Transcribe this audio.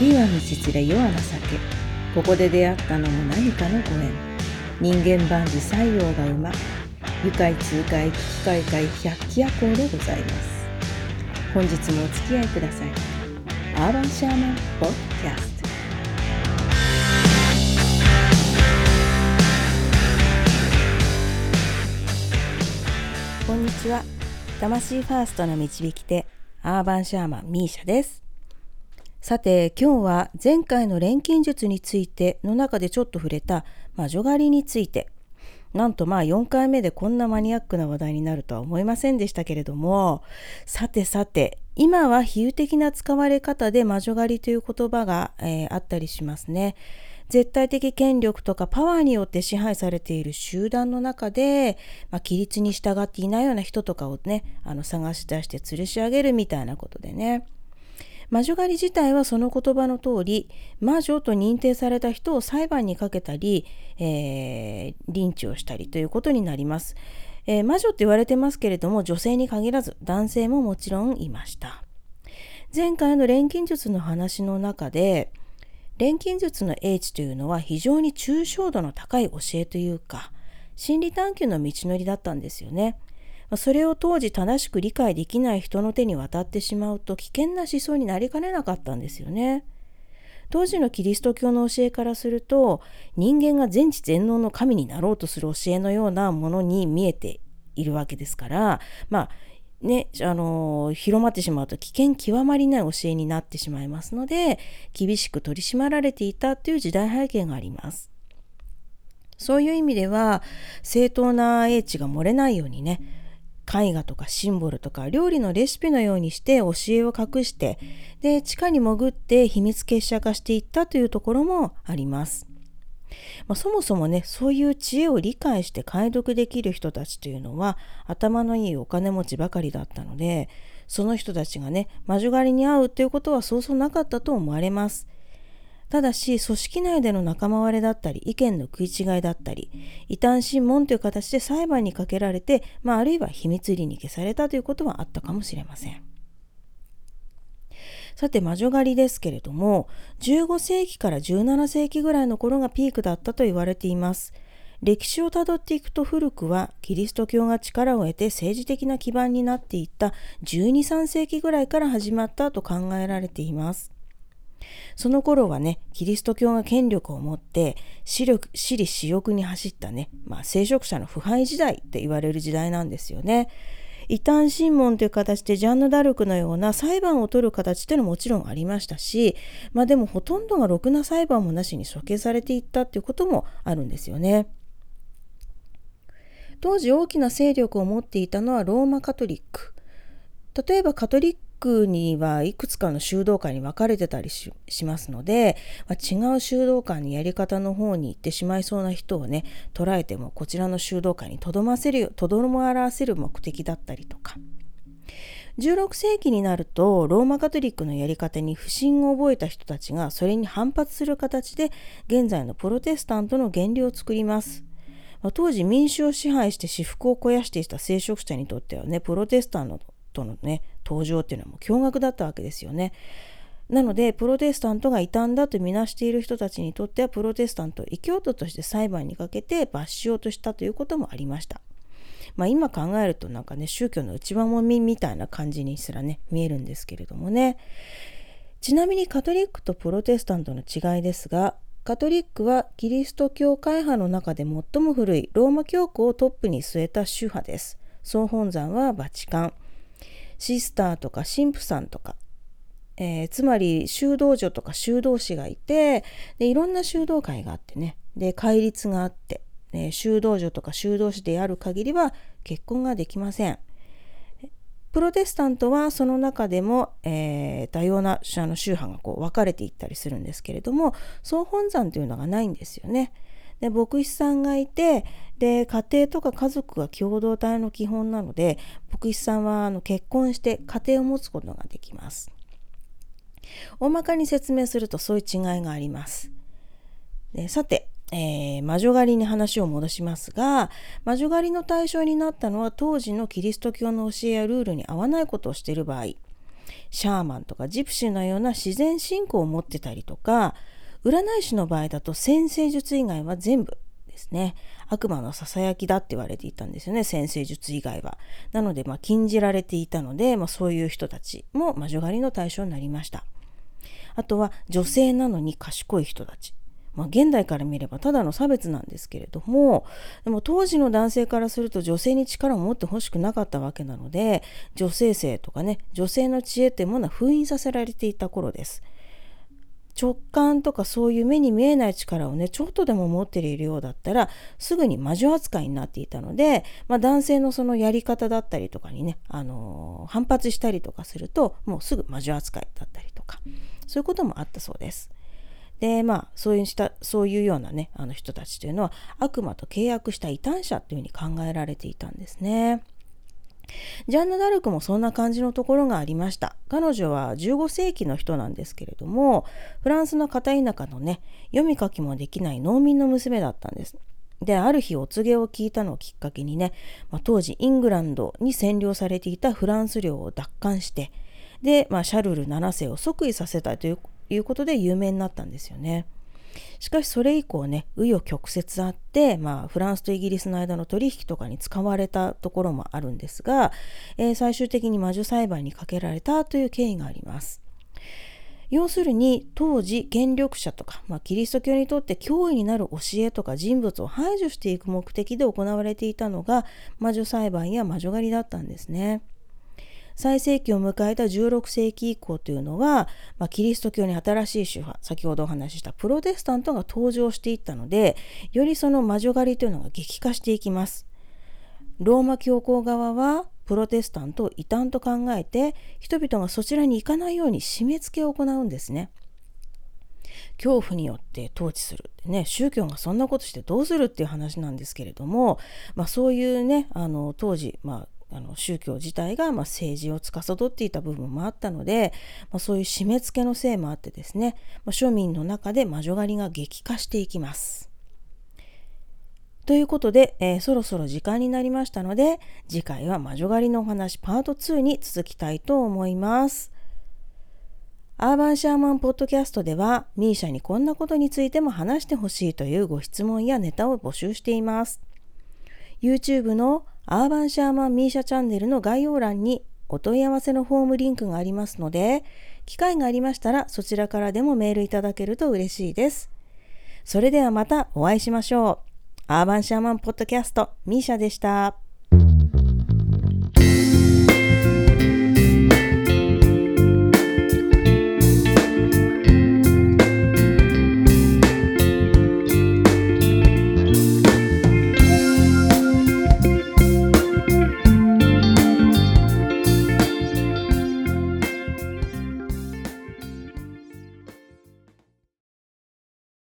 旅は道連れ世は情けここで出会ったのも何かのご縁。人間万事西洋が馬愉快痛快危機快快百鬼夜行でございます。本日もお付き合いください。アーバンシャーマンポッドキャストこんにちは。魂ファーストの導き手アーバンシャーマンミーシャです。さて今日は前回の錬金術についての中でちょっと触れた魔女狩りについて。なんとまあ4回目でこんなマニアックな話題になるとは思いませんでしたけれども。さてさて今は比喩的な使われ方で魔女狩りという言葉が、えー、あったりしますね。絶対的権力とかパワーによって支配されている集団の中で、まあ、規律に従っていないような人とかをねあの探し出して吊るし上げるみたいなことでね。魔女狩り自体はその言葉の通り魔女と認定された人を裁判にかけたり、えー、リンチをしたりということになります、えー、魔女って言われてますけれども女性に限らず男性ももちろんいました前回の錬金術の話の中で錬金術の英知というのは非常に抽象度の高い教えというか心理探求の道のりだったんですよね。それを当時正しく理解できない人の手に渡ってしまうと危険な思想になりかねなかったんですよね。当時のキリスト教の教えからすると人間が全知全能の神になろうとする教えのようなものに見えているわけですからまあね、あの広まってしまうと危険極まりない教えになってしまいますので厳しく取り締まられていたという時代背景があります。そういう意味では正当な英知が漏れないようにね絵画とかシンボルとか料理のレシピのようにして教えを隠してで地下に潜って秘密結社化していったというところもあります。まあ、そもそもねそういう知恵を理解して解読できる人たちというのは頭のいいお金持ちばかりだったのでその人たちがね魔女狩りに遭うということはそうそうなかったと思われます。ただし組織内での仲間割れだったり意見の食い違いだったり異端審問という形で裁判にかけられて、まあ、あるいは秘密裏に消されたということはあったかもしれません。さて魔女狩りですけれども15世紀から17世紀ぐらいの頃がピークだったと言われています。歴史をたどっていくと古くはキリスト教が力を得て政治的な基盤になっていった12、3世紀ぐらいから始まったと考えられています。その頃はね、キリスト教が権力を持って私力、私利私欲に走ったね、まあ、聖職者の腐敗時代って言われる時代なんですよね。異端審問という形でジャンヌ・ダルクのような裁判を取る形っていうのももちろんありましたし、まあでもほとんどがろくな裁判もなしに処刑されていったっていうこともあるんですよね。当時大きな勢力を持っていたのはローマカトリック。例えばカトリッ区にはいくつかの修道会に分かれてたりしますので、まあ、違う修道会のやり方の方に行ってしまいそうな人をね捉えてもこちらの修道会にとどませるとどまらせる目的だったりとか16世紀になるとローマカトリックのやり方に不信を覚えた人たちがそれに反発する形で現在のプロテスタントの原理を作ります。当時民主を支配して私腹を肥やしていた聖職者にとってはねプロテスタントのね登場っていうのはもう驚愕だったわけですよね。なのでプロテスタントが異端だとみなしている人たちにとってはプロテスタントを異教徒として裁判にかけて罰しようとしたということもありました。まあ、今考えるとなんかね宗教の内輪もみみたいな感じにすらね見えるんですけれどもねちなみにカトリックとプロテスタントの違いですがカトリックはキリスト教会派の中で最も古いローマ教皇をトップに据えた宗派です。総本山はバチカン。シスターとか神父さんとか、えー、つまり修道女とか修道士がいてでいろんな修道会があってねで戒律があって、ね、修道女とか修道士である限りは結婚ができません。プロテスタントはその中でも、えー、多様なあの宗派がこう分かれていったりするんですけれども総本山というのがないんですよね。で牧師さんがいてで家庭とか家族が共同体の基本なので牧師さんはあの結婚して家庭を持つことができます。大まかに説明するとそういう違いがあります。でさて、えー、魔女狩りに話を戻しますが魔女狩りの対象になったのは当時のキリスト教の教えやルールに合わないことをしている場合シャーマンとかジプシーのような自然信仰を持ってたりとか占い師の場合だと先生術以外は全部ですね悪魔のささやきだって言われていたんですよね先生術以外は。なので、まあ、禁じられていたので、まあ、そういう人たちも魔女狩りの対象になりました。あとは女性なのに賢い人たち。まあ、現代から見ればただの差別なんですけれどもでも当時の男性からすると女性に力を持ってほしくなかったわけなので女性性とかね女性の知恵というものは封印させられていた頃です。直感とかそういう目に見えない力をねちょっとでも持っているようだったらすぐに魔女扱いになっていたので、まあ、男性のそのやり方だったりとかにね、あのー、反発したりとかするともうすぐ魔女扱いだったりとかそういうこともあったそうです。でまあそういうしたそういうようなねあの人たちというのは悪魔と契約した異端者というふうに考えられていたんですね。ジャンヌ・ダルクもそんな感じのところがありました。彼女は15世紀の人なんですけれども、フランスの片田舎のね、読み書きもできない農民の娘だったんです。で、ある日お告げを聞いたのをきっかけにね、まあ、当時イングランドに占領されていたフランス領を奪還して、で、まあ、シャルル7世を即位させたということで有名になったんですよね。しかしそれ以降ね紆余曲折あって、まあ、フランスとイギリスの間の取引とかに使われたところもあるんですが、えー、最終的に魔女裁判にかけられたという経緯があります。要するに当時権力者とか、まあ、キリスト教にとって脅威になる教えとか人物を排除していく目的で行われていたのが魔女裁判や魔女狩りだったんですね。最盛期を迎えた16世紀以降というのは、まあ、キリスト教に新しい宗派先ほどお話ししたプロテスタントが登場していったのでよりその魔女狩りというのが激化していきます。ローマ教皇側はプロテスタントを異端と考えて人々がそちらに行かないように締め付けを行うんですね。恐怖によって統治するってね宗教がそんなことしてどうするっていう話なんですけれども、まあ、そういうねあの当時、まあ、あの宗教自体がま政治を司っていた部分もあったので、まあ、そういう締め付けのせいもあってですね、まあ、庶民の中で魔女狩りが激化していきます。ということで、えー、そろそろ時間になりましたので次回は魔女狩りのお話パート2に続きたいと思います。アーバンシャーマンポッドキャストでは misia にこんなことについても話してほしいというご質問やネタを募集しています。YouTube のアーバンシャーマンミーシャチャンネルの概要欄にお問い合わせのフォームリンクがありますので、機会がありましたらそちらからでもメールいただけると嬉しいです。それではまたお会いしましょう。アーバンシャーマンポッドキャストミーシャでした。